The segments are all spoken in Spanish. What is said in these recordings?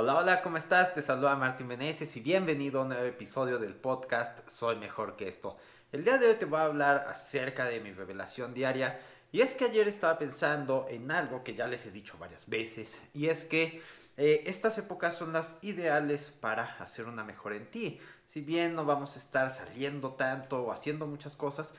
Hola, hola, ¿cómo estás? Te saluda Martín Meneses y bienvenido a un nuevo episodio del podcast Soy Mejor que esto. El día de hoy te voy a hablar acerca de mi revelación diaria y es que ayer estaba pensando en algo que ya les he dicho varias veces y es que eh, estas épocas son las ideales para hacer una mejor en ti. Si bien no vamos a estar saliendo tanto o haciendo muchas cosas,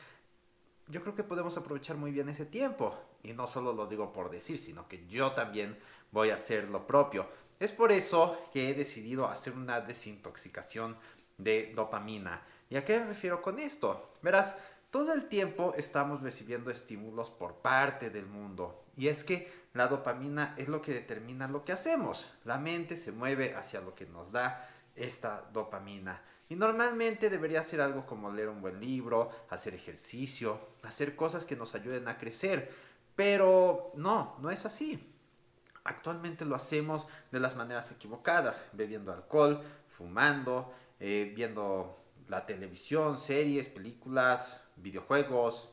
yo creo que podemos aprovechar muy bien ese tiempo. Y no solo lo digo por decir, sino que yo también voy a hacer lo propio. Es por eso que he decidido hacer una desintoxicación de dopamina. ¿Y a qué me refiero con esto? Verás, todo el tiempo estamos recibiendo estímulos por parte del mundo. Y es que la dopamina es lo que determina lo que hacemos. La mente se mueve hacia lo que nos da esta dopamina. Y normalmente debería ser algo como leer un buen libro, hacer ejercicio, hacer cosas que nos ayuden a crecer. Pero no, no es así. Actualmente lo hacemos de las maneras equivocadas, bebiendo alcohol, fumando, eh, viendo la televisión, series, películas, videojuegos,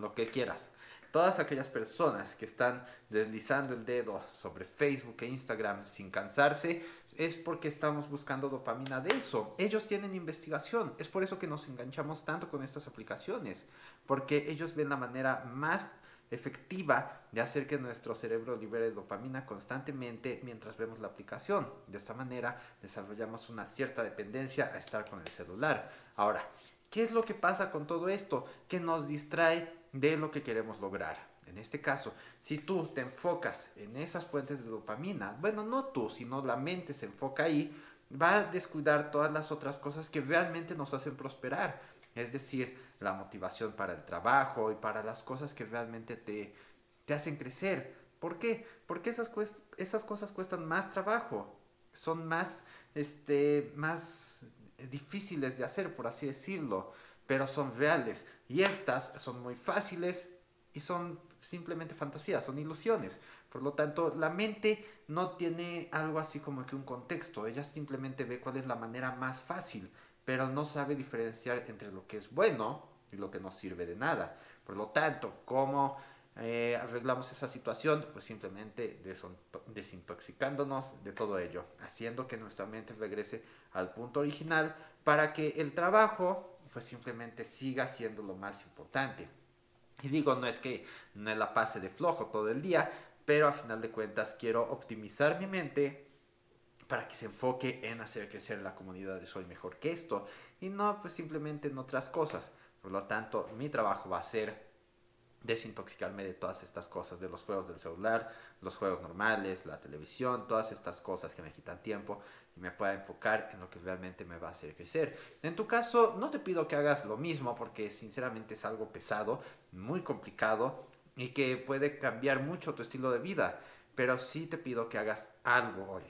lo que quieras. Todas aquellas personas que están deslizando el dedo sobre Facebook e Instagram sin cansarse es porque estamos buscando dopamina de eso. Ellos tienen investigación. Es por eso que nos enganchamos tanto con estas aplicaciones. Porque ellos ven la manera más efectiva de hacer que nuestro cerebro libere dopamina constantemente mientras vemos la aplicación. De esta manera desarrollamos una cierta dependencia a estar con el celular. Ahora, ¿qué es lo que pasa con todo esto? Que nos distrae de lo que queremos lograr. En este caso, si tú te enfocas en esas fuentes de dopamina, bueno, no tú, sino la mente se enfoca ahí, va a descuidar todas las otras cosas que realmente nos hacen prosperar. Es decir, la motivación para el trabajo y para las cosas que realmente te, te hacen crecer. ¿Por qué? Porque esas, esas cosas cuestan más trabajo, son más, este, más difíciles de hacer, por así decirlo, pero son reales. Y estas son muy fáciles y son simplemente fantasías, son ilusiones. Por lo tanto, la mente no tiene algo así como que un contexto, ella simplemente ve cuál es la manera más fácil, pero no sabe diferenciar entre lo que es bueno y lo que no sirve de nada. Por lo tanto, ¿cómo eh, arreglamos esa situación? Pues simplemente desintoxicándonos de todo ello, haciendo que nuestra mente regrese al punto original para que el trabajo pues simplemente siga siendo lo más importante. Y digo, no es que no la pase de flojo todo el día, pero a final de cuentas quiero optimizar mi mente para que se enfoque en hacer crecer la comunidad de Soy Mejor que esto y no pues simplemente en otras cosas. Por lo tanto, mi trabajo va a ser desintoxicarme de todas estas cosas, de los juegos del celular, los juegos normales, la televisión, todas estas cosas que me quitan tiempo y me pueda enfocar en lo que realmente me va a hacer crecer. En tu caso, no te pido que hagas lo mismo porque sinceramente es algo pesado, muy complicado y que puede cambiar mucho tu estilo de vida, pero sí te pido que hagas algo hoy,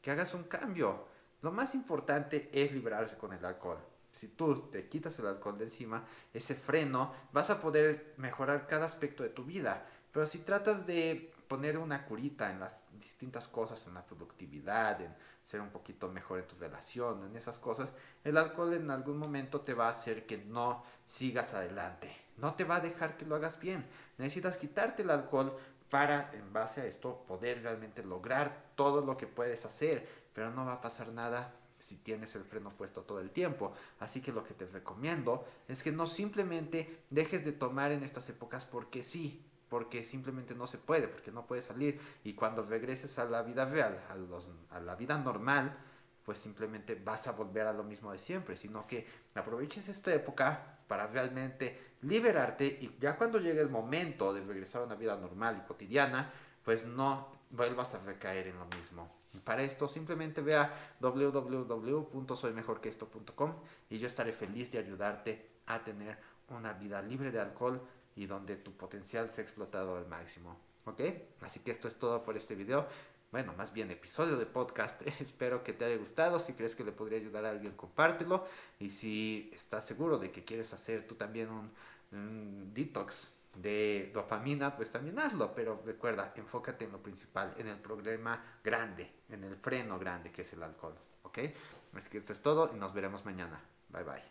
que hagas un cambio. Lo más importante es liberarse con el alcohol si tú te quitas el alcohol de encima, ese freno, vas a poder mejorar cada aspecto de tu vida. Pero si tratas de poner una curita en las distintas cosas, en la productividad, en ser un poquito mejor en tu relación, en esas cosas, el alcohol en algún momento te va a hacer que no sigas adelante. No te va a dejar que lo hagas bien. Necesitas quitarte el alcohol para, en base a esto, poder realmente lograr todo lo que puedes hacer. Pero no va a pasar nada si tienes el freno puesto todo el tiempo. Así que lo que te recomiendo es que no simplemente dejes de tomar en estas épocas porque sí, porque simplemente no se puede, porque no puedes salir. Y cuando regreses a la vida real, a, a la vida normal, pues simplemente vas a volver a lo mismo de siempre, sino que aproveches esta época para realmente liberarte y ya cuando llegue el momento de regresar a una vida normal y cotidiana, pues no vuelvas a recaer en lo mismo. Para esto simplemente ve a www.soymejorqueesto.com y yo estaré feliz de ayudarte a tener una vida libre de alcohol y donde tu potencial sea explotado al máximo. ¿Ok? Así que esto es todo por este video. Bueno, más bien episodio de podcast. Espero que te haya gustado. Si crees que le podría ayudar a alguien, compártelo. Y si estás seguro de que quieres hacer tú también un, detox de dopamina, pues también hazlo, pero recuerda, enfócate en lo principal, en el problema grande, en el freno grande que es el alcohol, ¿ok? Es que esto es todo y nos veremos mañana. Bye bye.